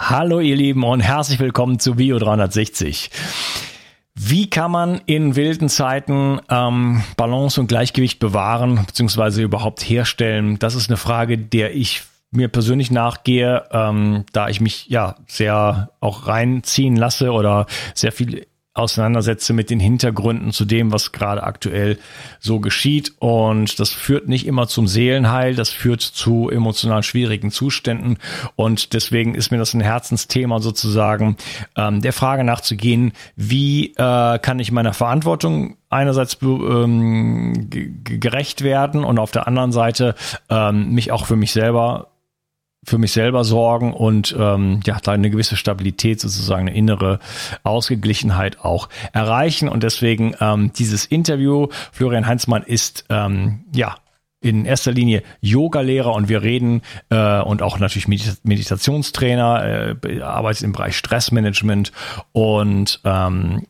Hallo ihr Lieben und herzlich willkommen zu Bio 360. Wie kann man in wilden Zeiten ähm, Balance und Gleichgewicht bewahren bzw. überhaupt herstellen? Das ist eine Frage, der ich mir persönlich nachgehe, ähm, da ich mich ja sehr auch reinziehen lasse oder sehr viel auseinandersetze mit den Hintergründen zu dem, was gerade aktuell so geschieht. Und das führt nicht immer zum Seelenheil, das führt zu emotional schwierigen Zuständen. Und deswegen ist mir das ein Herzensthema sozusagen, ähm, der Frage nachzugehen, wie äh, kann ich meiner Verantwortung einerseits ähm, gerecht werden und auf der anderen Seite ähm, mich auch für mich selber für mich selber sorgen und ähm, ja, da eine gewisse Stabilität, sozusagen eine innere Ausgeglichenheit auch erreichen. Und deswegen ähm, dieses Interview, Florian Heinzmann ist ähm, ja in erster Linie Yoga-Lehrer und wir reden äh, und auch natürlich Meditationstrainer, äh, arbeitet im Bereich Stressmanagement und ähm,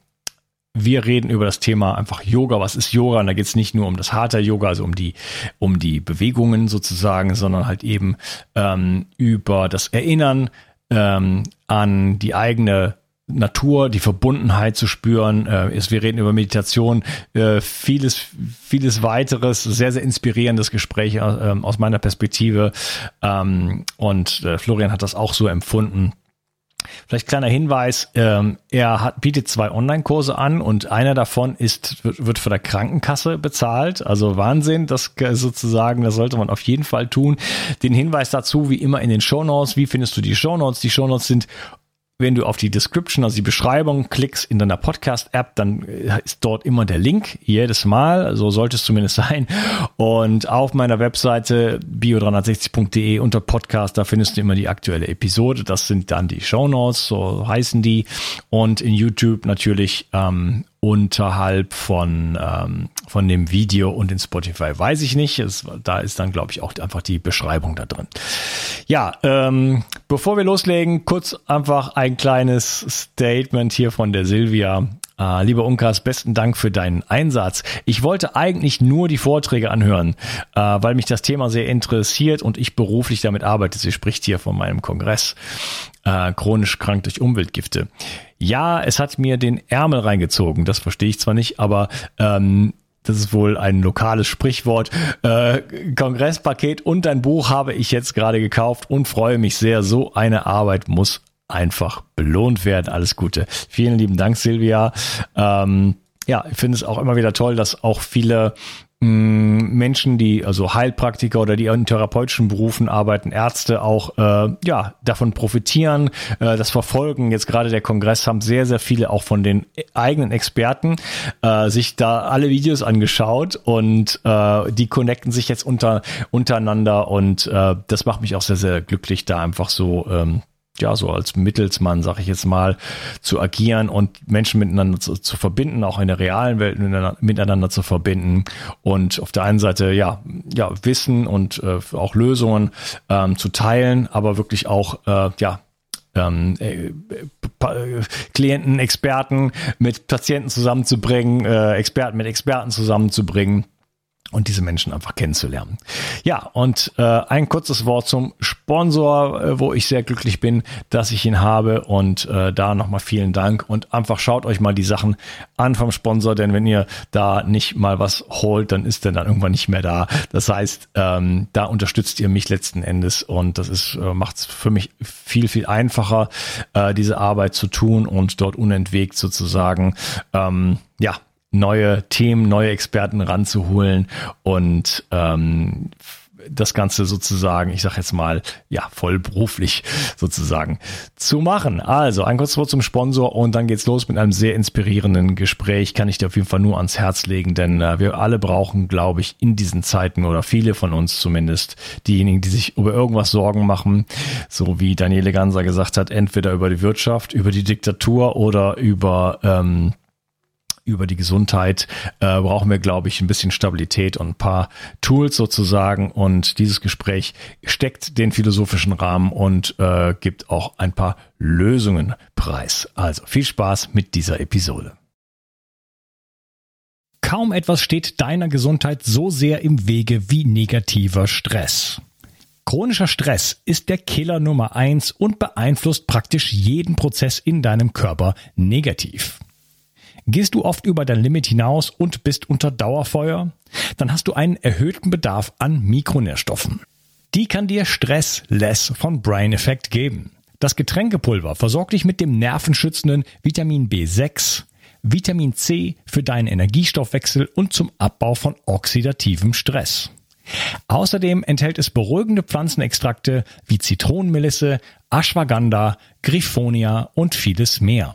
wir reden über das Thema einfach Yoga. Was ist Yoga? Und da geht es nicht nur um das harte Yoga, also um die, um die Bewegungen sozusagen, sondern halt eben ähm, über das Erinnern ähm, an die eigene Natur, die Verbundenheit zu spüren. Äh, ist, wir reden über Meditation, äh, vieles, vieles weiteres, sehr, sehr inspirierendes Gespräch äh, aus meiner Perspektive. Ähm, und äh, Florian hat das auch so empfunden. Vielleicht kleiner Hinweis, ähm, er hat, bietet zwei Online-Kurse an und einer davon ist, wird, von der Krankenkasse bezahlt. Also Wahnsinn, das sozusagen, das sollte man auf jeden Fall tun. Den Hinweis dazu, wie immer in den Shownotes. Wie findest du die Shownotes? Die Shownotes sind wenn du auf die Description, also die Beschreibung klickst in deiner Podcast-App, dann äh, ist dort immer der Link, jedes Mal, so sollte es zumindest sein. Und auf meiner Webseite bio360.de unter Podcast, da findest du immer die aktuelle Episode. Das sind dann die Show Notes, so heißen die. Und in YouTube natürlich ähm, unterhalb von, ähm, von dem Video und in Spotify weiß ich nicht. Es, da ist dann, glaube ich, auch einfach die Beschreibung da drin. Ja, ähm, bevor wir loslegen, kurz einfach ein kleines Statement hier von der Silvia. Uh, lieber Unkas, besten Dank für deinen Einsatz. Ich wollte eigentlich nur die Vorträge anhören, uh, weil mich das Thema sehr interessiert und ich beruflich damit arbeite. Sie spricht hier von meinem Kongress, uh, chronisch krank durch Umweltgifte. Ja, es hat mir den Ärmel reingezogen. Das verstehe ich zwar nicht, aber ähm, das ist wohl ein lokales Sprichwort. Äh, Kongresspaket und ein Buch habe ich jetzt gerade gekauft und freue mich sehr. So eine Arbeit muss einfach belohnt werden. Alles Gute. Vielen lieben Dank, Silvia. Ähm, ja, ich finde es auch immer wieder toll, dass auch viele Menschen, die also Heilpraktiker oder die in therapeutischen Berufen arbeiten, Ärzte auch äh, ja davon profitieren, äh, das verfolgen. Jetzt gerade der Kongress haben sehr sehr viele auch von den eigenen Experten äh, sich da alle Videos angeschaut und äh, die connecten sich jetzt unter untereinander und äh, das macht mich auch sehr sehr glücklich, da einfach so ähm, ja, so als Mittelsmann, sag ich jetzt mal, zu agieren und Menschen miteinander zu, zu verbinden, auch in der realen Welt miteinander, zu verbinden und auf der einen Seite, ja, ja, Wissen und äh, auch Lösungen ähm, zu teilen, aber wirklich auch, äh, ja, ähm, äh, Klienten, Experten mit Patienten zusammenzubringen, äh, Experten mit Experten zusammenzubringen und diese Menschen einfach kennenzulernen. Ja, und äh, ein kurzes Wort zum Sponsor, äh, wo ich sehr glücklich bin, dass ich ihn habe und äh, da nochmal vielen Dank und einfach schaut euch mal die Sachen an vom Sponsor, denn wenn ihr da nicht mal was holt, dann ist der dann irgendwann nicht mehr da. Das heißt, ähm, da unterstützt ihr mich letzten Endes und das ist äh, macht es für mich viel viel einfacher, äh, diese Arbeit zu tun und dort unentwegt sozusagen ähm, ja neue Themen, neue Experten ranzuholen und ähm, das Ganze sozusagen, ich sage jetzt mal, ja, vollberuflich sozusagen zu machen. Also ein kurzes Wort zum Sponsor und dann geht's los mit einem sehr inspirierenden Gespräch. Kann ich dir auf jeden Fall nur ans Herz legen, denn äh, wir alle brauchen, glaube ich, in diesen Zeiten oder viele von uns zumindest, diejenigen, die sich über irgendwas Sorgen machen, so wie Daniele Ganser gesagt hat, entweder über die Wirtschaft, über die Diktatur oder über ähm, über die Gesundheit äh, brauchen wir, glaube ich, ein bisschen Stabilität und ein paar Tools sozusagen. Und dieses Gespräch steckt den philosophischen Rahmen und äh, gibt auch ein paar Lösungen preis. Also viel Spaß mit dieser Episode. Kaum etwas steht deiner Gesundheit so sehr im Wege wie negativer Stress. Chronischer Stress ist der Killer Nummer eins und beeinflusst praktisch jeden Prozess in deinem Körper negativ. Gehst du oft über dein Limit hinaus und bist unter Dauerfeuer? Dann hast du einen erhöhten Bedarf an Mikronährstoffen. Die kann dir Stress Less von Brain Effect geben. Das Getränkepulver versorgt dich mit dem nervenschützenden Vitamin B6, Vitamin C für deinen Energiestoffwechsel und zum Abbau von oxidativem Stress. Außerdem enthält es beruhigende Pflanzenextrakte wie Zitronenmelisse, Ashwagandha, Griffonia und vieles mehr.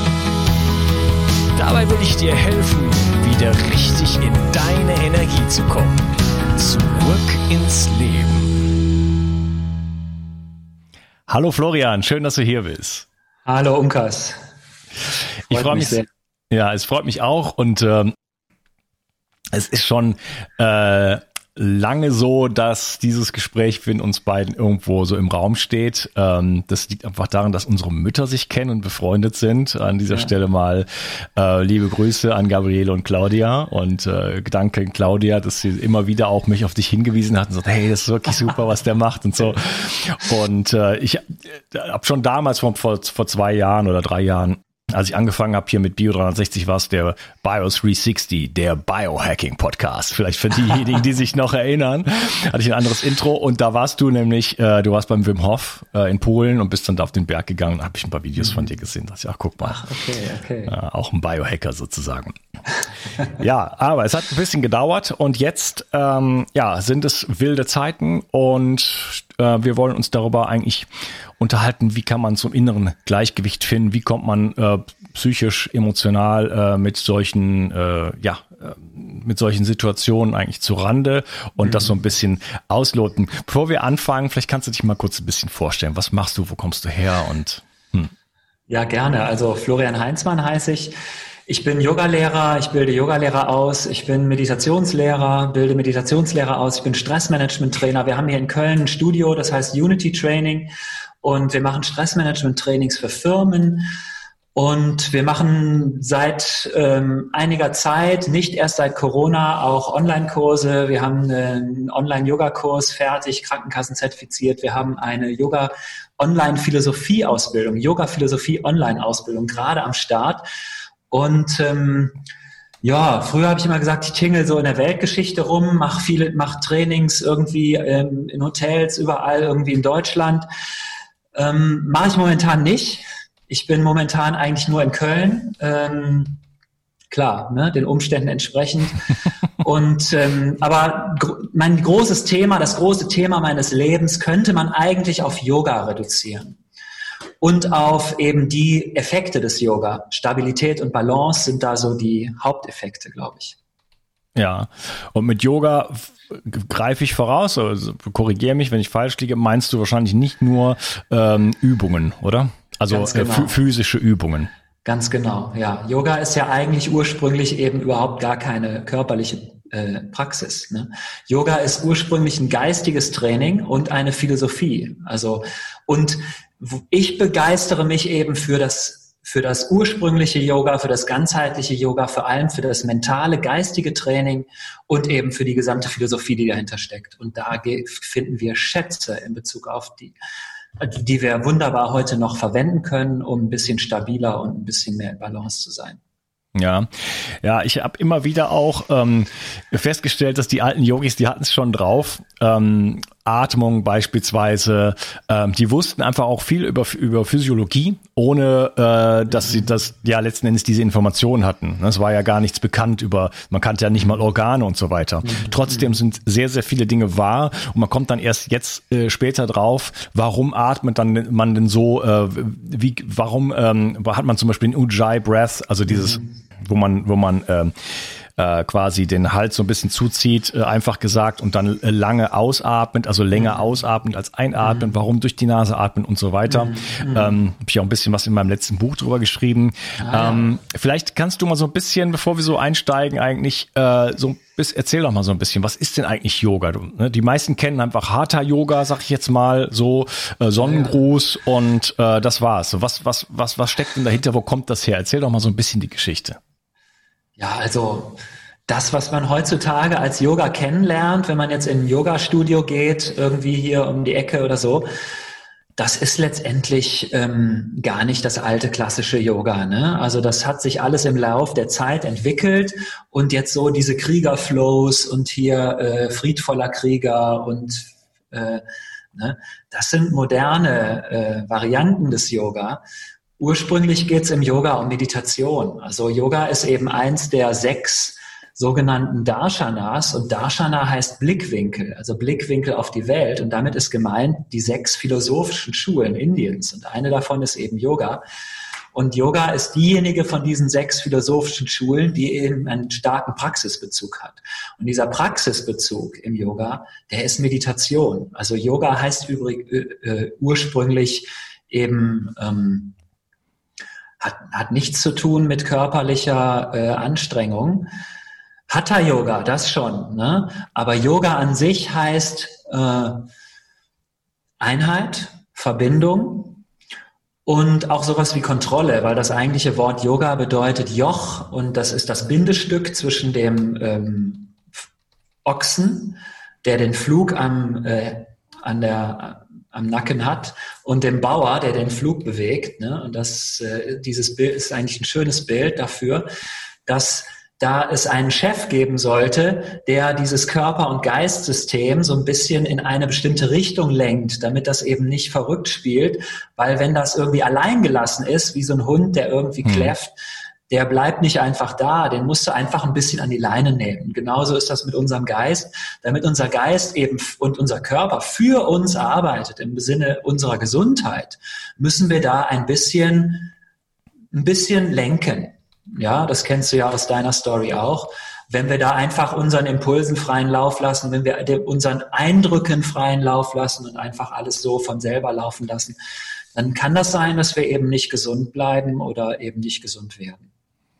Dabei will ich dir helfen, wieder richtig in deine Energie zu kommen. Zurück ins Leben. Hallo Florian, schön, dass du hier bist. Hallo Unkas. ich freue mich, sehr. Ja, es freut mich auch und ähm, es ist schon äh, lange so, dass dieses Gespräch für uns beiden irgendwo so im Raum steht. Ähm, das liegt einfach daran, dass unsere Mütter sich kennen und befreundet sind. An dieser ja. Stelle mal äh, liebe Grüße an Gabriele und Claudia und äh, danke Claudia, dass sie immer wieder auch mich auf dich hingewiesen hat und sagt, hey, das ist wirklich super, was der macht und so. Und äh, ich äh, habe schon damals vor, vor, vor zwei Jahren oder drei Jahren als ich angefangen habe hier mit Bio 360 war es der BIOS 360, der Biohacking Podcast. Vielleicht für diejenigen, die sich noch erinnern, hatte ich ein anderes Intro und da warst du nämlich, äh, du warst beim Wim Hof äh, in Polen und bist dann da auf den Berg gegangen und habe ich ein paar Videos mhm. von dir gesehen. Da ich, ach guck mal, ach, okay, okay. Äh, auch ein Biohacker sozusagen. ja, aber es hat ein bisschen gedauert und jetzt ähm, ja sind es wilde Zeiten und wir wollen uns darüber eigentlich unterhalten, wie kann man zum inneren Gleichgewicht finden, wie kommt man äh, psychisch, emotional äh, mit solchen, äh, ja, äh, mit solchen Situationen eigentlich zu Rande und mhm. das so ein bisschen ausloten. Bevor wir anfangen, vielleicht kannst du dich mal kurz ein bisschen vorstellen. Was machst du, wo kommst du her und hm. Ja, gerne. Also Florian Heinzmann heiße ich. Ich bin Yogalehrer, ich bilde Yogalehrer aus, ich bin Meditationslehrer, bilde Meditationslehrer aus, ich bin Stressmanagement-Trainer. Wir haben hier in Köln ein Studio, das heißt Unity Training und wir machen Stressmanagement-Trainings für Firmen. Und wir machen seit ähm, einiger Zeit, nicht erst seit Corona, auch Online-Kurse. Wir haben einen Online-Yoga-Kurs fertig, Krankenkassen zertifiziert. Wir haben eine Yoga-Online-Philosophie-Ausbildung, Yoga-Philosophie-Online-Ausbildung gerade am Start. Und ähm, ja, früher habe ich immer gesagt, ich tingle so in der Weltgeschichte rum, mache viele, mache Trainings irgendwie ähm, in Hotels, überall irgendwie in Deutschland. Ähm, Mache ich momentan nicht. Ich bin momentan eigentlich nur in Köln. Ähm, klar, ne, den Umständen entsprechend. Und ähm, aber gr mein großes Thema, das große Thema meines Lebens könnte man eigentlich auf Yoga reduzieren und auf eben die Effekte des Yoga. Stabilität und Balance sind da so die Haupteffekte, glaube ich. Ja, und mit Yoga greife ich voraus, also korrigiere mich, wenn ich falsch liege, meinst du wahrscheinlich nicht nur ähm, Übungen, oder? Also äh, genau. physische Übungen. Ganz genau, ja. Yoga ist ja eigentlich ursprünglich eben überhaupt gar keine körperliche äh, Praxis. Ne? Yoga ist ursprünglich ein geistiges Training und eine Philosophie. Also und ich begeistere mich eben für das für das ursprüngliche Yoga, für das ganzheitliche Yoga, vor allem für das mentale, geistige Training und eben für die gesamte Philosophie, die dahinter steckt. Und da finden wir Schätze in Bezug auf die, die wir wunderbar heute noch verwenden können, um ein bisschen stabiler und ein bisschen mehr in Balance zu sein. Ja, ja, ich habe immer wieder auch ähm, festgestellt, dass die alten Yogis, die hatten es schon drauf. Ähm, Atmung beispielsweise, ähm, die wussten einfach auch viel über über Physiologie, ohne äh, dass sie das ja letzten Endes diese Informationen hatten. Es war ja gar nichts bekannt über, man kannte ja nicht mal Organe und so weiter. Trotzdem sind sehr sehr viele Dinge wahr und man kommt dann erst jetzt äh, später drauf, warum atmet dann man denn so, äh, wie, warum ähm, hat man zum Beispiel den Ujjayi Breath, also dieses mhm wo man, wo man ähm, äh, quasi den Hals so ein bisschen zuzieht, äh, einfach gesagt, und dann lange ausatmet, also länger mhm. ausatmet als einatmen, mhm. warum durch die Nase atmen und so weiter. Mhm. Ähm, Habe ich auch ein bisschen was in meinem letzten Buch drüber geschrieben. Ah, ähm, vielleicht kannst du mal so ein bisschen, bevor wir so einsteigen, eigentlich äh, so bis, erzähl doch mal so ein bisschen, was ist denn eigentlich Yoga? Du, ne? Die meisten kennen einfach Hatha Yoga, sag ich jetzt mal, so äh, Sonnengruß ja. und äh, das war's. So, was, was, was, was steckt denn dahinter? Wo kommt das her? Erzähl doch mal so ein bisschen die Geschichte. Ja, also das, was man heutzutage als Yoga kennenlernt, wenn man jetzt in ein Yoga-Studio geht, irgendwie hier um die Ecke oder so, das ist letztendlich ähm, gar nicht das alte klassische Yoga. Ne? Also das hat sich alles im Lauf der Zeit entwickelt und jetzt so diese Kriegerflows und hier äh, friedvoller Krieger und äh, ne? das sind moderne äh, Varianten des Yoga. Ursprünglich geht es im Yoga um Meditation. Also Yoga ist eben eins der sechs sogenannten Darshanas und Darshana heißt Blickwinkel, also Blickwinkel auf die Welt und damit ist gemeint die sechs philosophischen Schulen Indiens und eine davon ist eben Yoga. Und Yoga ist diejenige von diesen sechs philosophischen Schulen, die eben einen starken Praxisbezug hat. Und dieser Praxisbezug im Yoga, der ist Meditation. Also Yoga heißt übrig, äh, äh ursprünglich eben ähm, hat, hat nichts zu tun mit körperlicher äh, Anstrengung. Hatha Yoga, das schon. Ne? Aber Yoga an sich heißt äh, Einheit, Verbindung und auch sowas wie Kontrolle, weil das eigentliche Wort Yoga bedeutet Joch und das ist das Bindestück zwischen dem ähm, Ochsen, der den Flug am, äh, an der am Nacken hat und dem Bauer, der den Flug bewegt. Ne? Und das, äh, dieses Bild ist eigentlich ein schönes Bild dafür, dass da es einen Chef geben sollte, der dieses Körper- und Geistsystem so ein bisschen in eine bestimmte Richtung lenkt, damit das eben nicht verrückt spielt, weil wenn das irgendwie allein gelassen ist, wie so ein Hund, der irgendwie hm. kläfft, der bleibt nicht einfach da, den musst du einfach ein bisschen an die Leine nehmen. Genauso ist das mit unserem Geist, damit unser Geist eben und unser Körper für uns arbeitet im Sinne unserer Gesundheit, müssen wir da ein bisschen, ein bisschen lenken. Ja, das kennst du ja aus deiner Story auch. Wenn wir da einfach unseren Impulsen freien Lauf lassen, wenn wir unseren Eindrücken freien Lauf lassen und einfach alles so von selber laufen lassen, dann kann das sein, dass wir eben nicht gesund bleiben oder eben nicht gesund werden.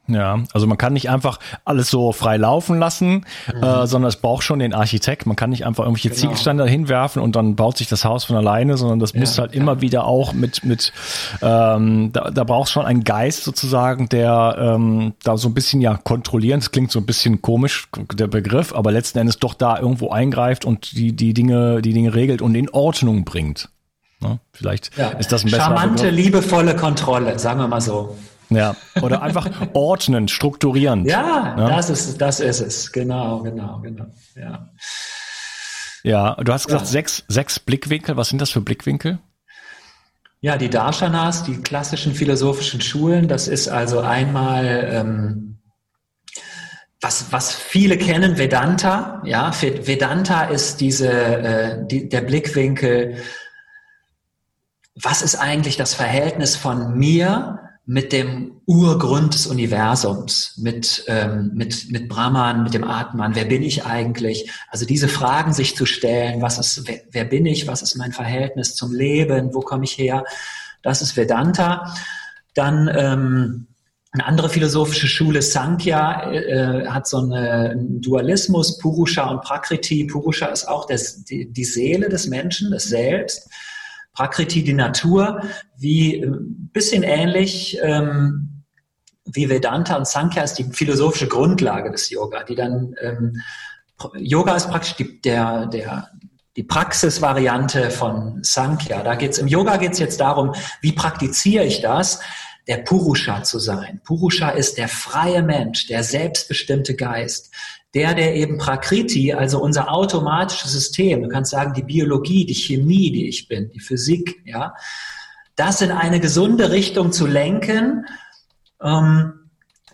Ja, also man kann nicht einfach alles so frei laufen lassen, mhm. äh, sondern es braucht schon den Architekt. Man kann nicht einfach irgendwelche genau. Ziegelsteine hinwerfen und dann baut sich das Haus von alleine, sondern das ja, muss halt ja. immer wieder auch mit, mit ähm, da, da braucht schon einen Geist sozusagen, der ähm, da so ein bisschen ja kontrollieren. Das klingt so ein bisschen komisch, der Begriff, aber letzten Endes doch da irgendwo eingreift und die, die Dinge, die Dinge regelt und in Ordnung bringt. Ne? Vielleicht ja. ist das ein besserer Charmante, liebevolle Kontrolle, sagen wir mal so. Ja, oder einfach ordnen, strukturieren. Ja, ja, das ist das ist es. Genau, genau, genau. Ja. Ja, du hast gesagt ja. sechs sechs Blickwinkel. Was sind das für Blickwinkel? Ja, die Darshanas, die klassischen philosophischen Schulen. Das ist also einmal ähm, was, was viele kennen, Vedanta. Ja, Vedanta ist diese, äh, die, der Blickwinkel. Was ist eigentlich das Verhältnis von mir mit dem Urgrund des Universums, mit, ähm, mit, mit Brahman, mit dem Atman, wer bin ich eigentlich? Also diese Fragen sich zu stellen, was ist, wer, wer bin ich, was ist mein Verhältnis zum Leben, wo komme ich her? Das ist Vedanta. Dann ähm, eine andere philosophische Schule, Sankhya, äh, hat so eine, einen Dualismus, Purusha und Prakriti. Purusha ist auch das, die, die Seele des Menschen, das Selbst. Prakriti, die Natur, wie ein äh, bisschen ähnlich ähm, wie Vedanta und Sankhya ist die philosophische Grundlage des Yoga, die dann ähm, Yoga ist praktisch die, der, der, die Praxisvariante von Sankhya. Da geht's im Yoga geht's jetzt darum, wie praktiziere ich das? der Purusha zu sein. Purusha ist der freie Mensch, der selbstbestimmte Geist, der, der eben Prakriti, also unser automatisches System, du kannst sagen, die Biologie, die Chemie, die ich bin, die Physik, ja, das in eine gesunde Richtung zu lenken, ähm,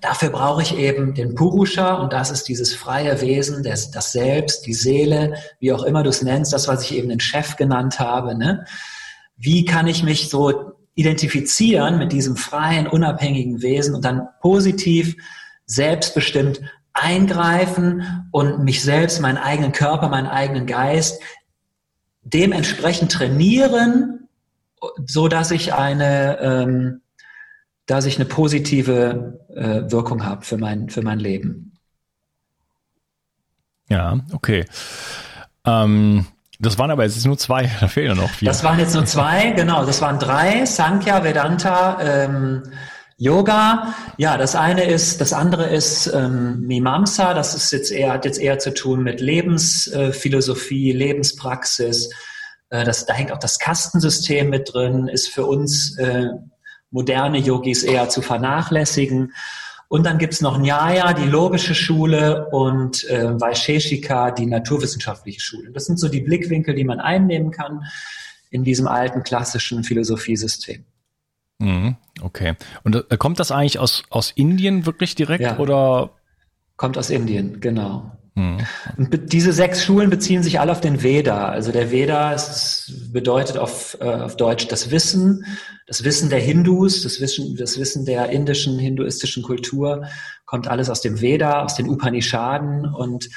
Dafür brauche ich eben den Purusha und das ist dieses freie Wesen, das, das Selbst, die Seele, wie auch immer du es nennst, das, was ich eben den Chef genannt habe. Ne? Wie kann ich mich so identifizieren mit diesem freien, unabhängigen Wesen und dann positiv, selbstbestimmt eingreifen und mich selbst, meinen eigenen Körper, meinen eigenen Geist dementsprechend trainieren, so dass ich eine, ähm, dass ich eine positive äh, Wirkung habe für mein, für mein Leben. Ja, okay. Ähm, das waren aber jetzt nur zwei, da fehlen noch vier. Das waren jetzt nur zwei, genau. Das waren drei, Sankhya, Vedanta, ähm, Yoga. Ja, das eine ist, das andere ist ähm, Mimamsa. Das ist jetzt eher, hat jetzt eher zu tun mit Lebensphilosophie, Lebenspraxis. Äh, das, da hängt auch das Kastensystem mit drin, ist für uns äh, moderne Yogis eher zu vernachlässigen. Und dann gibt's noch Nyaya, die logische Schule, und äh, Vaisheshika, die naturwissenschaftliche Schule. Das sind so die Blickwinkel, die man einnehmen kann in diesem alten klassischen Philosophiesystem. Mhm, okay. Und äh, kommt das eigentlich aus, aus Indien wirklich direkt ja. oder? Kommt aus Indien, genau. Mhm. Und diese sechs Schulen beziehen sich alle auf den Veda. Also der Veda ist, bedeutet auf, äh, auf Deutsch das Wissen, das Wissen der Hindus, das Wissen, das Wissen der indischen, hinduistischen Kultur, kommt alles aus dem Veda, aus den Upanishaden und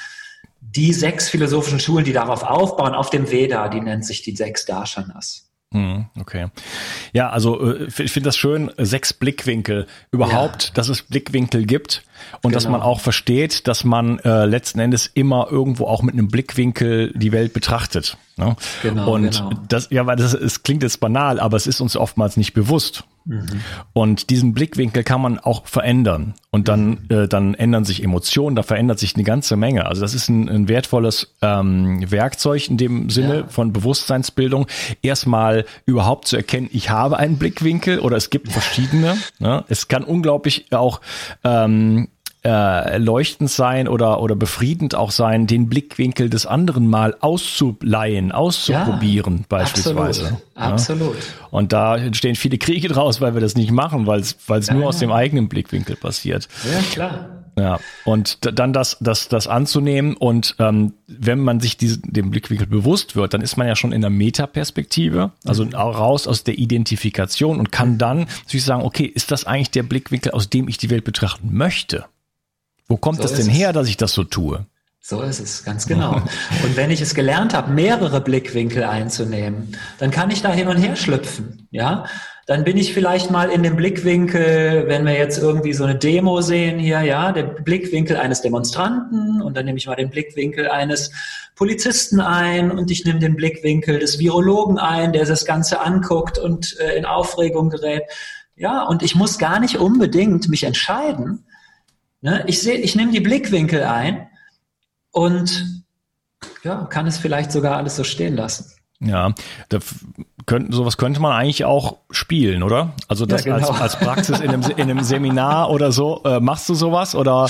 die sechs philosophischen Schulen, die darauf aufbauen, auf dem Veda, die nennt sich die sechs Darshanas. Hm, okay. Ja, also äh, ich finde das schön, sechs Blickwinkel überhaupt, ja. dass es Blickwinkel gibt und genau. dass man auch versteht, dass man äh, letzten Endes immer irgendwo auch mit einem Blickwinkel die Welt betrachtet. Ne? Genau, und genau. das, ja, weil das es klingt jetzt banal, aber es ist uns oftmals nicht bewusst. Mhm. Und diesen Blickwinkel kann man auch verändern. Und dann, äh, dann ändern sich Emotionen, da verändert sich eine ganze Menge. Also das ist ein, ein wertvolles ähm, Werkzeug in dem Sinne ja. von Bewusstseinsbildung. Erstmal überhaupt zu erkennen, ich habe einen Blickwinkel oder es gibt verschiedene. Ne? Es kann unglaublich auch ähm, äh, leuchtend sein oder, oder befriedend auch sein, den Blickwinkel des anderen mal auszuleihen, auszuprobieren ja, beispielsweise. Absolut. Ja? absolut. Und da entstehen viele Kriege draus, weil wir das nicht machen, weil es weil es ja, nur aus dem eigenen Blickwinkel passiert. Ja, klar. Ja, und dann das, das, das anzunehmen und ähm, wenn man sich diesen, dem Blickwinkel bewusst wird, dann ist man ja schon in der Metaperspektive, also raus aus der Identifikation und kann dann natürlich sagen, okay, ist das eigentlich der Blickwinkel, aus dem ich die Welt betrachten möchte? Wo kommt so es denn her, dass ich das so tue? So ist es, ganz genau. Und wenn ich es gelernt habe, mehrere Blickwinkel einzunehmen, dann kann ich da hin und her schlüpfen, ja. Dann bin ich vielleicht mal in dem Blickwinkel, wenn wir jetzt irgendwie so eine Demo sehen hier, ja, der Blickwinkel eines Demonstranten und dann nehme ich mal den Blickwinkel eines Polizisten ein und ich nehme den Blickwinkel des Virologen ein, der das Ganze anguckt und äh, in Aufregung gerät. Ja, und ich muss gar nicht unbedingt mich entscheiden, Ne? Ich sehe, ich nehme die Blickwinkel ein und ja, kann es vielleicht sogar alles so stehen lassen. Ja, da könnten, sowas könnte man eigentlich auch spielen, oder? Also das ja, genau. als, als Praxis in einem, in einem Seminar oder so. Äh, machst du sowas oder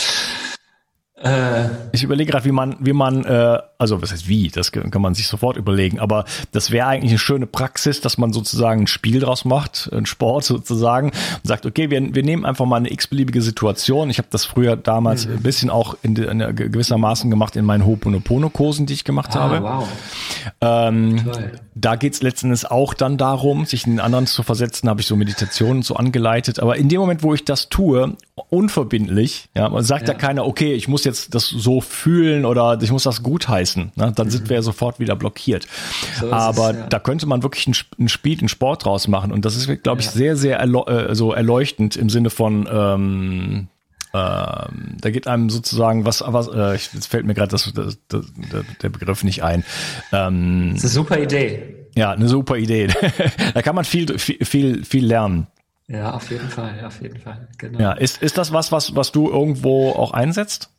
äh, ich überlege gerade, wie man, wie man, äh, also was heißt wie, das kann man sich sofort überlegen, aber das wäre eigentlich eine schöne Praxis, dass man sozusagen ein Spiel draus macht, ein Sport sozusagen, und sagt, okay, wir, wir nehmen einfach mal eine x-beliebige Situation. Ich habe das früher damals mhm. ein bisschen auch in, in gewissermaßen gemacht in meinen Ho'oponopono-Kursen, die ich gemacht ah, habe. Wow. Ähm, da geht's letztendlich auch dann darum, sich in den anderen zu versetzen, habe ich so Meditationen so angeleitet. Aber in dem Moment, wo ich das tue, unverbindlich, ja, man sagt ja, ja keiner, okay, ich muss jetzt das so fühlen oder ich muss das gutheißen, ne? dann mhm. sind wir ja sofort wieder blockiert. So Aber es, ja. da könnte man wirklich ein, ein, Spiel, ein Sport draus machen und das ist, glaube ich, ja. sehr, sehr erleu äh, so erleuchtend im Sinne von ähm, ähm, da geht einem sozusagen was, was äh, jetzt fällt mir gerade das, das, das, der Begriff nicht ein. Ähm, das ist eine super Idee. Ja, eine super Idee. da kann man viel, viel, viel, viel lernen. Ja, auf jeden Fall, auf jeden Fall. Genau. Ja, ist, ist das was, was, was du irgendwo auch einsetzt?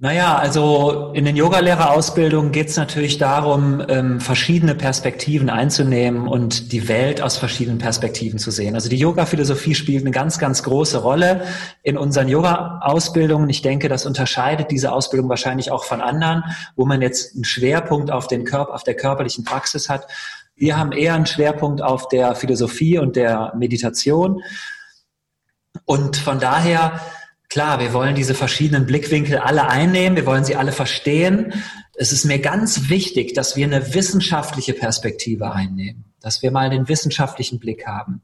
Naja, also in den Yogalehrerausbildungen geht es natürlich darum, ähm, verschiedene Perspektiven einzunehmen und die Welt aus verschiedenen Perspektiven zu sehen. Also die Yoga-Philosophie spielt eine ganz, ganz große Rolle in unseren Yoga-Ausbildungen. Ich denke, das unterscheidet diese Ausbildung wahrscheinlich auch von anderen, wo man jetzt einen Schwerpunkt auf den Körper, auf der körperlichen Praxis hat. Wir haben eher einen Schwerpunkt auf der Philosophie und der Meditation. Und von daher Klar, wir wollen diese verschiedenen Blickwinkel alle einnehmen, wir wollen sie alle verstehen. Es ist mir ganz wichtig, dass wir eine wissenschaftliche Perspektive einnehmen, dass wir mal den wissenschaftlichen Blick haben,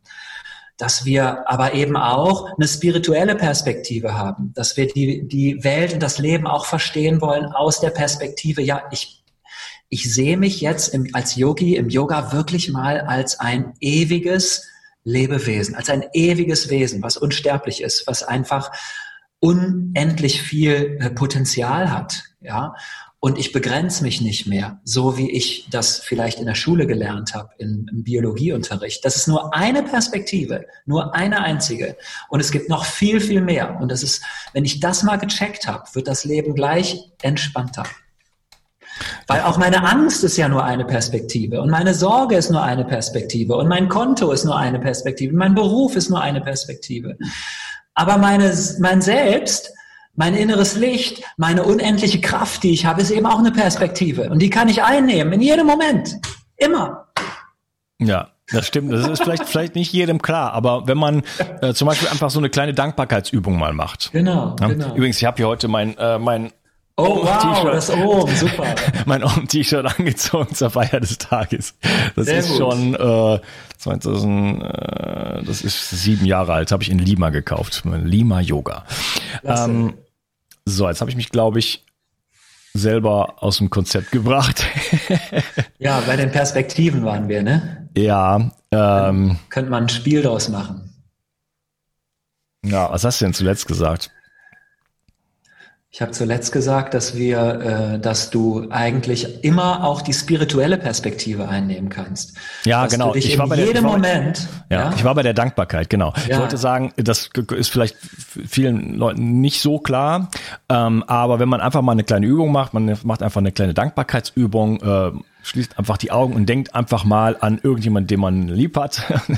dass wir aber eben auch eine spirituelle Perspektive haben, dass wir die, die Welt und das Leben auch verstehen wollen aus der Perspektive, ja, ich, ich sehe mich jetzt im, als Yogi im Yoga wirklich mal als ein ewiges Lebewesen, als ein ewiges Wesen, was unsterblich ist, was einfach unendlich viel äh, Potenzial hat, ja. Und ich begrenze mich nicht mehr, so wie ich das vielleicht in der Schule gelernt habe, im, im Biologieunterricht. Das ist nur eine Perspektive, nur eine einzige. Und es gibt noch viel, viel mehr. Und das ist, wenn ich das mal gecheckt habe, wird das Leben gleich entspannter. Weil auch meine Angst ist ja nur eine Perspektive und meine Sorge ist nur eine Perspektive und mein Konto ist nur eine Perspektive, mein Beruf ist nur eine Perspektive. Aber meine, mein Selbst, mein inneres Licht, meine unendliche Kraft, die ich habe, ist eben auch eine Perspektive. Und die kann ich einnehmen in jedem Moment. Immer. Ja, das stimmt. Das ist vielleicht, vielleicht nicht jedem klar, aber wenn man äh, zum Beispiel einfach so eine kleine Dankbarkeitsübung mal macht. Genau. Ja? genau. Übrigens, ich habe hier heute mein, äh, mein Oh, wow, das oben, super. mein Ohm-T-Shirt angezogen zur Feier des Tages. Das Sehr ist gut. schon äh, 2000, äh, das ist sieben Jahre alt, habe ich in Lima gekauft. Lima Yoga. Ähm, so, jetzt habe ich mich, glaube ich, selber aus dem Konzept gebracht. ja, bei den Perspektiven waren wir, ne? Ja. Ähm, könnte man ein Spiel daraus machen. Ja, was hast du denn zuletzt gesagt? Ich habe zuletzt gesagt, dass wir, äh, dass du eigentlich immer auch die spirituelle Perspektive einnehmen kannst. Ja, dass genau. ich war bei jedem der, war, Moment. Ja, ja, ich war bei der Dankbarkeit, genau. Ja. Ich wollte sagen, das ist vielleicht vielen Leuten nicht so klar, ähm, aber wenn man einfach mal eine kleine Übung macht, man macht einfach eine kleine Dankbarkeitsübung. Äh, schließt einfach die Augen und denkt einfach mal an irgendjemand, den man lieb hat. Ja.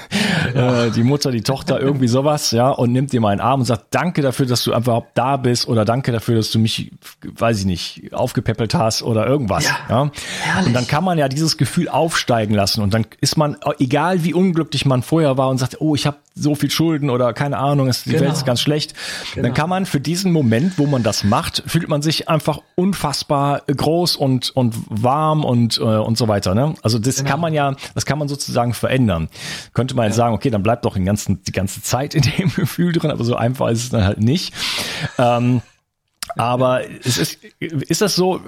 Äh, die Mutter, die Tochter, irgendwie sowas, ja, und nimmt dir mal einen Arm und sagt, danke dafür, dass du einfach da bist oder danke dafür, dass du mich, weiß ich nicht, aufgepäppelt hast oder irgendwas. Ja. ja. Und dann kann man ja dieses Gefühl aufsteigen lassen und dann ist man, egal wie unglücklich man vorher war und sagt, oh, ich habe so viel Schulden oder keine Ahnung, die genau. Welt ist ganz schlecht, genau. dann kann man für diesen Moment, wo man das macht, fühlt man sich einfach unfassbar groß und, und warm und, äh, und so weiter. Ne? Also das genau. kann man ja, das kann man sozusagen verändern. Könnte man jetzt sagen, okay, dann bleibt doch den ganzen, die ganze Zeit in dem Gefühl drin, aber so einfach ist es dann halt nicht. Ähm, aber es ist, ist das so,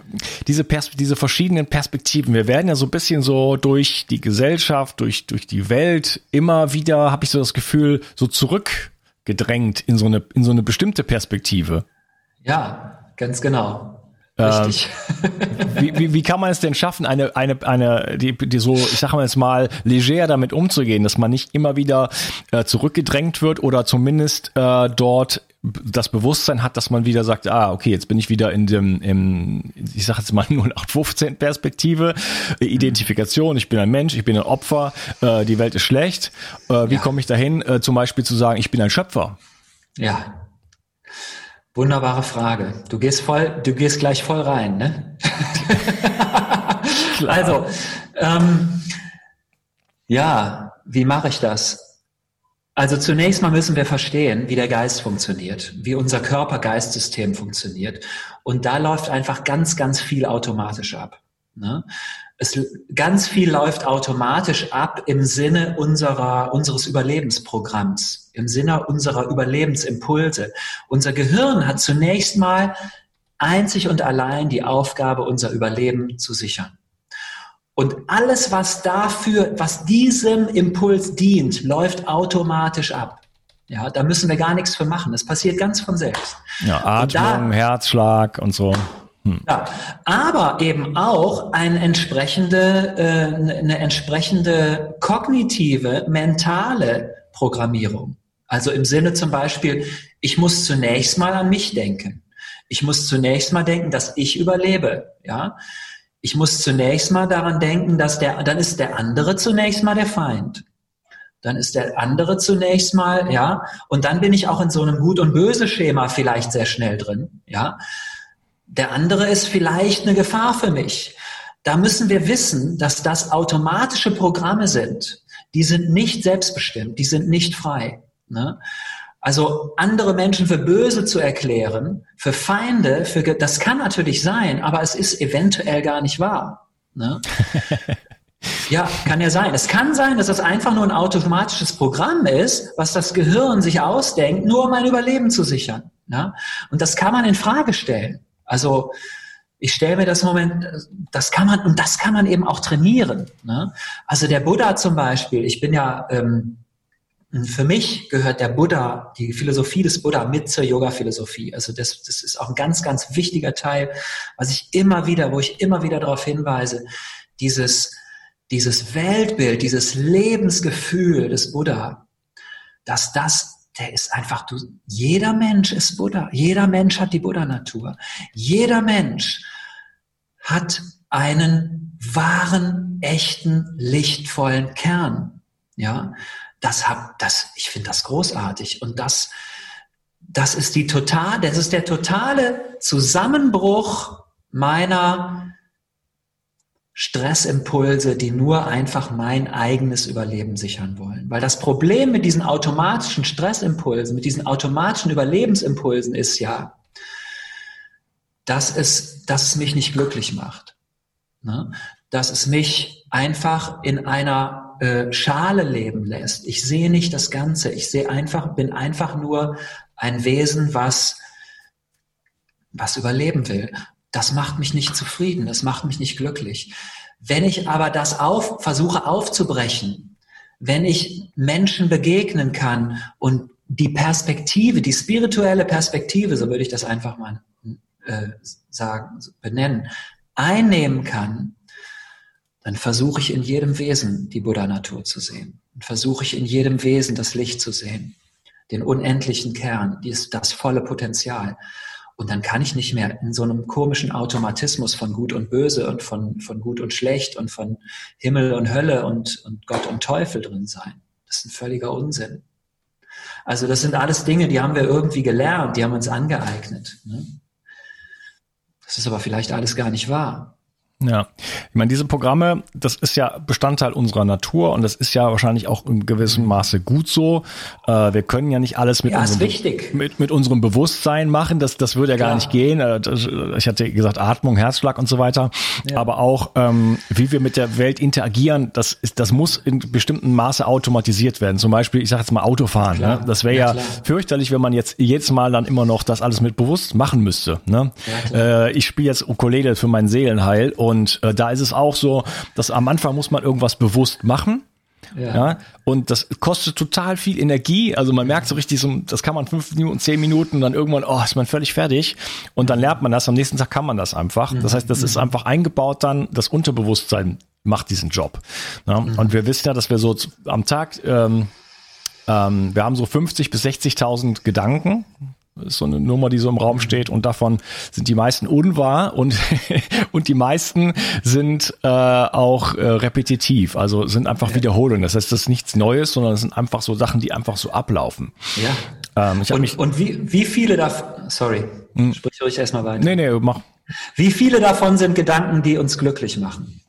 diese, Pers diese verschiedenen Perspektiven, wir werden ja so ein bisschen so durch die Gesellschaft, durch, durch die Welt immer wieder, habe ich so das Gefühl, so zurückgedrängt in so eine, in so eine bestimmte Perspektive. Ja, ganz genau. Richtig. Ähm, wie, wie, wie kann man es denn schaffen, eine, eine, eine, die, die so, ich sage mal jetzt mal, leger damit umzugehen, dass man nicht immer wieder äh, zurückgedrängt wird oder zumindest äh, dort das Bewusstsein hat, dass man wieder sagt, ah, okay, jetzt bin ich wieder in dem, im, ich sage jetzt mal 0815 Perspektive, Identifikation, ich bin ein Mensch, ich bin ein Opfer, äh, die Welt ist schlecht. Äh, wie ja. komme ich dahin, äh, zum Beispiel zu sagen, ich bin ein Schöpfer? Ja, Wunderbare Frage. Du gehst voll, du gehst gleich voll rein, ne? also, ähm, ja, wie mache ich das? Also zunächst mal müssen wir verstehen, wie der Geist funktioniert, wie unser Körper-Geist-System funktioniert. Und da läuft einfach ganz, ganz viel automatisch ab. Ne? Es ganz viel läuft automatisch ab im Sinne unserer, unseres Überlebensprogramms, im Sinne unserer Überlebensimpulse. Unser Gehirn hat zunächst mal einzig und allein die Aufgabe, unser Überleben zu sichern. Und alles, was dafür, was diesem Impuls dient, läuft automatisch ab. Ja, da müssen wir gar nichts für machen. Das passiert ganz von selbst. Ja, Atmung, da, Herzschlag und so. Hm. Ja, aber eben auch eine entsprechende, äh, eine entsprechende kognitive, mentale Programmierung. Also im Sinne zum Beispiel, ich muss zunächst mal an mich denken. Ich muss zunächst mal denken, dass ich überlebe. Ja, ich muss zunächst mal daran denken, dass der, dann ist der andere zunächst mal der Feind. Dann ist der andere zunächst mal, ja, und dann bin ich auch in so einem Gut- und Böse-Schema vielleicht sehr schnell drin, ja. Der andere ist vielleicht eine Gefahr für mich. Da müssen wir wissen, dass das automatische Programme sind. Die sind nicht selbstbestimmt, die sind nicht frei. Ne? Also andere Menschen für böse zu erklären, für Feinde, für, das kann natürlich sein, aber es ist eventuell gar nicht wahr. Ne? ja, kann ja sein. Es kann sein, dass das einfach nur ein automatisches Programm ist, was das Gehirn sich ausdenkt, nur um ein Überleben zu sichern. Ne? Und das kann man in Frage stellen. Also ich stelle mir das Moment, das kann man, und das kann man eben auch trainieren. Ne? Also der Buddha zum Beispiel, ich bin ja, ähm, für mich gehört der Buddha, die Philosophie des Buddha mit zur Yoga-Philosophie. Also das, das ist auch ein ganz, ganz wichtiger Teil, was ich immer wieder, wo ich immer wieder darauf hinweise, dieses, dieses Weltbild, dieses Lebensgefühl des Buddha, dass das der ist einfach, du, jeder Mensch ist Buddha. Jeder Mensch hat die Buddha-Natur. Jeder Mensch hat einen wahren, echten, lichtvollen Kern. Ja, das hab, das, ich finde das großartig. Und das, das ist die total, das ist der totale Zusammenbruch meiner Stressimpulse, die nur einfach mein eigenes Überleben sichern wollen. Weil das Problem mit diesen automatischen Stressimpulsen, mit diesen automatischen Überlebensimpulsen ist ja, dass es, dass es mich nicht glücklich macht. Ne? Dass es mich einfach in einer äh, Schale leben lässt. Ich sehe nicht das Ganze. Ich sehe einfach, bin einfach nur ein Wesen, was was überleben will das macht mich nicht zufrieden, das macht mich nicht glücklich. Wenn ich aber das auf, versuche aufzubrechen, wenn ich Menschen begegnen kann und die Perspektive, die spirituelle Perspektive, so würde ich das einfach mal äh, sagen, benennen, einnehmen kann, dann versuche ich in jedem Wesen die Buddha-Natur zu sehen. Und versuche ich in jedem Wesen das Licht zu sehen, den unendlichen Kern, das volle Potenzial. Und dann kann ich nicht mehr in so einem komischen Automatismus von Gut und Böse und von, von Gut und Schlecht und von Himmel und Hölle und, und Gott und Teufel drin sein. Das ist ein völliger Unsinn. Also das sind alles Dinge, die haben wir irgendwie gelernt, die haben uns angeeignet. Ne? Das ist aber vielleicht alles gar nicht wahr. Ja, ich meine, diese Programme, das ist ja Bestandteil unserer Natur und das ist ja wahrscheinlich auch in gewissem Maße gut so. Äh, wir können ja nicht alles mit, ja, unserem, mit, mit unserem Bewusstsein machen, das, das würde ja gar nicht gehen. Äh, ich hatte gesagt, Atmung, Herzschlag und so weiter. Ja. Aber auch, ähm, wie wir mit der Welt interagieren, das, ist, das muss in bestimmten Maße automatisiert werden. Zum Beispiel, ich sage jetzt mal Autofahren. Ne? Das wäre ja, ja fürchterlich, wenn man jetzt jedes Mal dann immer noch das alles mit bewusst machen müsste. Ne? Äh, ich spiele jetzt Ukulele für mein Seelenheil und und äh, da ist es auch so, dass am Anfang muss man irgendwas bewusst machen. Ja. ja. Und das kostet total viel Energie. Also man merkt so richtig, so, das kann man fünf Minuten, zehn Minuten, dann irgendwann, oh, ist man völlig fertig. Und dann lernt man das. Am nächsten Tag kann man das einfach. Das heißt, das ist mhm. einfach eingebaut dann, das Unterbewusstsein macht diesen Job. Ja? Mhm. Und wir wissen ja, dass wir so am Tag, ähm, ähm, wir haben so 50 bis 60.000 Gedanken ist so eine Nummer, die so im Raum steht und davon sind die meisten unwahr und, und die meisten sind äh, auch äh, repetitiv, also sind einfach ja. Wiederholungen. Das heißt, das ist nichts Neues, sondern es sind einfach so Sachen, die einfach so ablaufen. Ja. Ähm, und, und wie, wie viele davon, sorry, hm. sprich ruhig erstmal weiter. Nee, nee, mach. Wie viele davon sind Gedanken, die uns glücklich machen?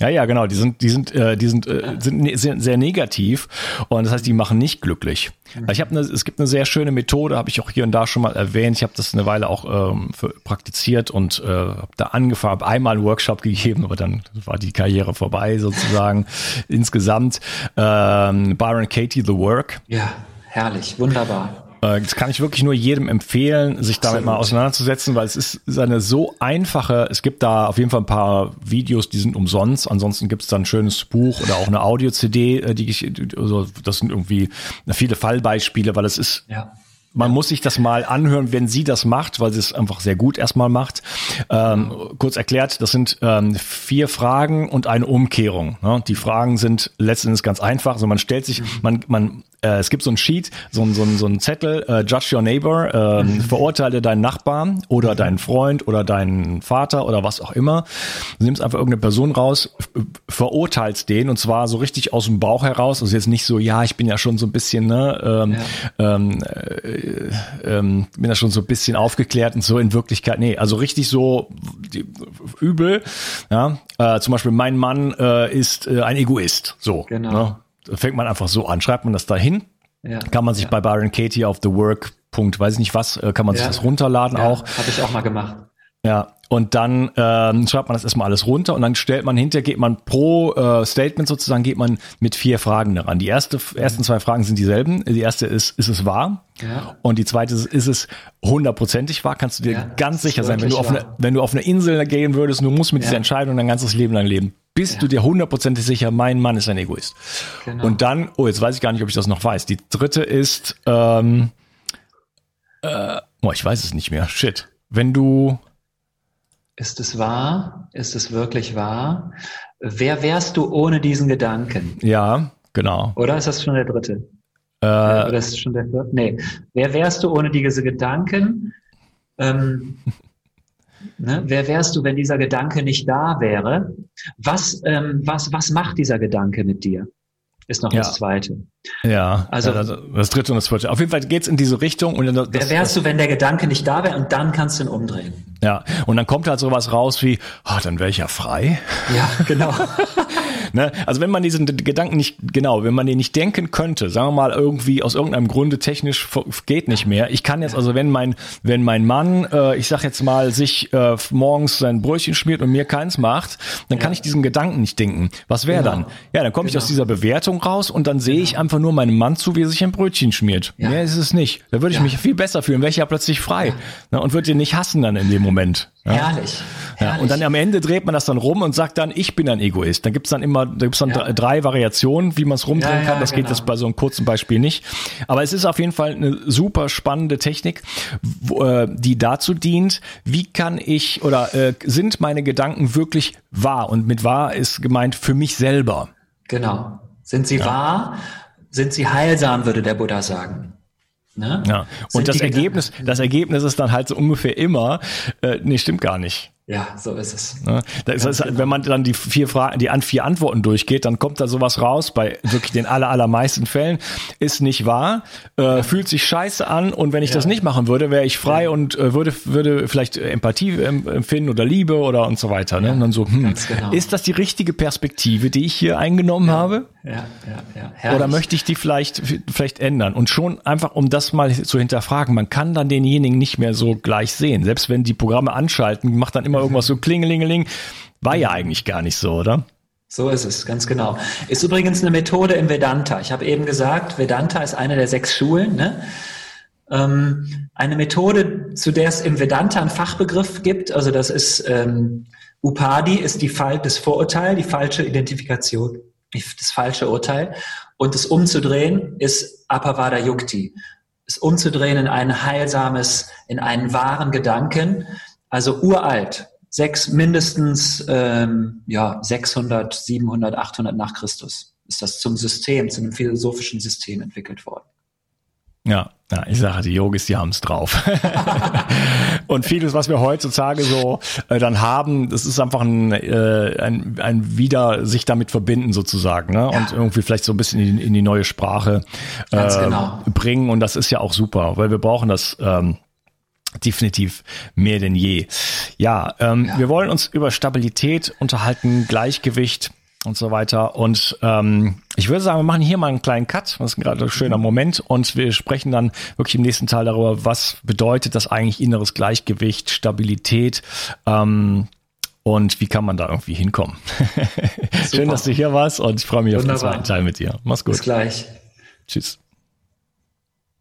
Ja, ja, genau. Die sind, die sind, äh, die sind, äh, sind ne, sehr, sehr negativ und das heißt, die machen nicht glücklich. Mhm. Ich habe eine, es gibt eine sehr schöne Methode, habe ich auch hier und da schon mal erwähnt. Ich habe das eine Weile auch ähm, für, praktiziert und äh, habe da angefangen, habe einmal einen Workshop gegeben, aber dann war die Karriere vorbei sozusagen. Insgesamt ähm, Byron Katie The Work. Ja, herrlich, wunderbar. Äh, das kann ich wirklich nur jedem empfehlen, sich damit Absolut. mal auseinanderzusetzen, weil es ist eine so einfache, es gibt da auf jeden Fall ein paar Videos, die sind umsonst, ansonsten gibt es da ein schönes Buch oder auch eine Audio-CD, äh, die ich, also das sind irgendwie viele Fallbeispiele, weil es ist ja man muss sich das mal anhören, wenn sie das macht, weil sie es einfach sehr gut erstmal macht. Ähm, kurz erklärt, das sind ähm, vier Fragen und eine Umkehrung. Ne? Die Fragen sind letztendlich ganz einfach. Also man stellt sich, man, man äh, es gibt so ein Sheet, so ein, so ein, so ein Zettel, äh, Judge Your Neighbor, äh, mhm. verurteile deinen Nachbarn oder mhm. deinen Freund oder deinen Vater oder was auch immer. Du nimmst einfach irgendeine Person raus, verurteilst den und zwar so richtig aus dem Bauch heraus. Also jetzt nicht so, ja, ich bin ja schon so ein bisschen, ne, ähm, ja. ähm, äh, ähm, bin ja schon so ein bisschen aufgeklärt und so in Wirklichkeit, nee, also richtig so die, übel. Ja, äh, zum Beispiel mein Mann äh, ist äh, ein Egoist. So. Genau. Ne? Fängt man einfach so an. Schreibt man das dahin, ja, kann man sich ja. bei Byron Katie auf The Work. Punkt, weiß ich nicht was, äh, kann man sich das runterladen auch. Habe ich auch mal gemacht. Ja, und dann ähm, schreibt man das erstmal alles runter und dann stellt man hinter, geht man pro äh, Statement sozusagen, geht man mit vier Fragen daran. Die erste, ersten zwei Fragen sind dieselben. Die erste ist, ist es wahr? Ja. Und die zweite ist, ist es hundertprozentig wahr? Kannst du dir ja, ganz sicher sein, wenn du, auf eine, wenn du auf eine Insel gehen würdest, du musst mit ja. dieser Entscheidung dein ganzes Leben lang leben. Bist du dir hundertprozentig sicher, mein Mann ist ein Egoist? Genau. Und dann, oh, jetzt weiß ich gar nicht, ob ich das noch weiß. Die dritte ist, ähm, äh, oh, ich weiß es nicht mehr. Shit. Wenn du ist es wahr? Ist es wirklich wahr? Wer wärst du ohne diesen Gedanken? Ja, genau. Oder ist das schon der dritte? Äh, Oder ist es schon der vierte? Nee. Wer wärst du ohne diese Gedanken? Ähm, ne? Wer wärst du, wenn dieser Gedanke nicht da wäre? Was, ähm, was, was macht dieser Gedanke mit dir? ist noch ja. das zweite. Ja, also ja, das dritte und das vierte. Auf jeden Fall geht's in diese Richtung. Und das, wer wärst du, wenn der Gedanke nicht da wäre und dann kannst du ihn umdrehen? Ja, und dann kommt halt sowas raus wie, ah, dann wäre ich ja frei. Ja, genau. Ne? Also wenn man diesen Gedanken nicht, genau, wenn man den nicht denken könnte, sagen wir mal irgendwie aus irgendeinem Grunde technisch geht nicht mehr. Ich kann jetzt also, wenn mein, wenn mein Mann, äh, ich sag jetzt mal, sich äh, morgens sein Brötchen schmiert und mir keins macht, dann kann ich diesen Gedanken nicht denken. Was wäre genau. dann? Ja, dann komme genau. ich aus dieser Bewertung raus und dann sehe genau. ich einfach nur meinem Mann zu, wie er sich ein Brötchen schmiert. Ja. Mehr ist es nicht. Da würde ich ja. mich viel besser fühlen, wäre ich ja plötzlich frei ja. Ne? und würde ihn nicht hassen dann in dem Moment. Ja? Herrlich. Ja, und dann am Ende dreht man das dann rum und sagt dann, ich bin ein Egoist. Dann gibt's dann immer, da gibt's dann ja. drei Variationen, wie man es rumdrehen kann. Das genau. geht jetzt bei so einem kurzen Beispiel nicht. Aber es ist auf jeden Fall eine super spannende Technik, äh, die dazu dient, wie kann ich oder äh, sind meine Gedanken wirklich wahr? Und mit wahr ist gemeint für mich selber. Genau. Sind sie wahr? Sind sie heilsam, würde der Buddha sagen. Ne? Ja. Und das Ergebnis, das Ergebnis ist dann halt so ungefähr immer, äh, nee, stimmt gar nicht. Ja, so ist es. Ne? Das ist, genau. Wenn man dann die vier Fragen, die an vier Antworten durchgeht, dann kommt da sowas raus. Bei wirklich den aller, allermeisten Fällen ist nicht wahr, äh, fühlt sich scheiße an und wenn ich ja. das nicht machen würde, wäre ich frei ja. und äh, würde würde vielleicht Empathie empfinden oder Liebe oder und so weiter. Ne? Und dann so, hm, genau. ist das die richtige Perspektive, die ich hier eingenommen habe? Ja, ja, ja. Oder möchte ich die vielleicht vielleicht ändern? Und schon einfach, um das mal zu hinterfragen, man kann dann denjenigen nicht mehr so gleich sehen. Selbst wenn die Programme anschalten, macht dann immer immer irgendwas so klingelingeling. War ja eigentlich gar nicht so, oder? So ist es, ganz genau. Ist übrigens eine Methode im Vedanta. Ich habe eben gesagt, Vedanta ist eine der sechs Schulen. Ne? Ähm, eine Methode, zu der es im Vedanta einen Fachbegriff gibt, also das ist ähm, Upadi, ist die Fall, das Vorurteil, die falsche Identifikation, das falsche Urteil. Und das Umzudrehen ist Apavada Yukti. Das Umzudrehen in ein heilsames, in einen wahren Gedanken, also uralt, sechs, mindestens ähm, ja, 600, 700, 800 nach Christus ist das zum System, zu einem philosophischen System entwickelt worden. Ja, ja, ich sage, die Yogis, die haben es drauf. und vieles, was wir heutzutage so äh, dann haben, das ist einfach ein, äh, ein, ein wieder sich damit verbinden sozusagen, ne? Ja. Und irgendwie vielleicht so ein bisschen in, in die neue Sprache äh, genau. bringen. Und das ist ja auch super, weil wir brauchen das. Ähm, definitiv mehr denn je. Ja, ähm, ja. wir wollen uns über Stabilität unterhalten, Gleichgewicht und so weiter. Und ähm, ich würde sagen, wir machen hier mal einen kleinen Cut. Das ist gerade ein schöner mhm. Moment. Und wir sprechen dann wirklich im nächsten Teil darüber, was bedeutet das eigentlich inneres Gleichgewicht, Stabilität. Ähm, und wie kann man da irgendwie hinkommen? Schön, dass du hier warst und ich freue mich Wunderbar. auf den zweiten Teil mit dir. Mach's gut. Bis gleich. Tschüss.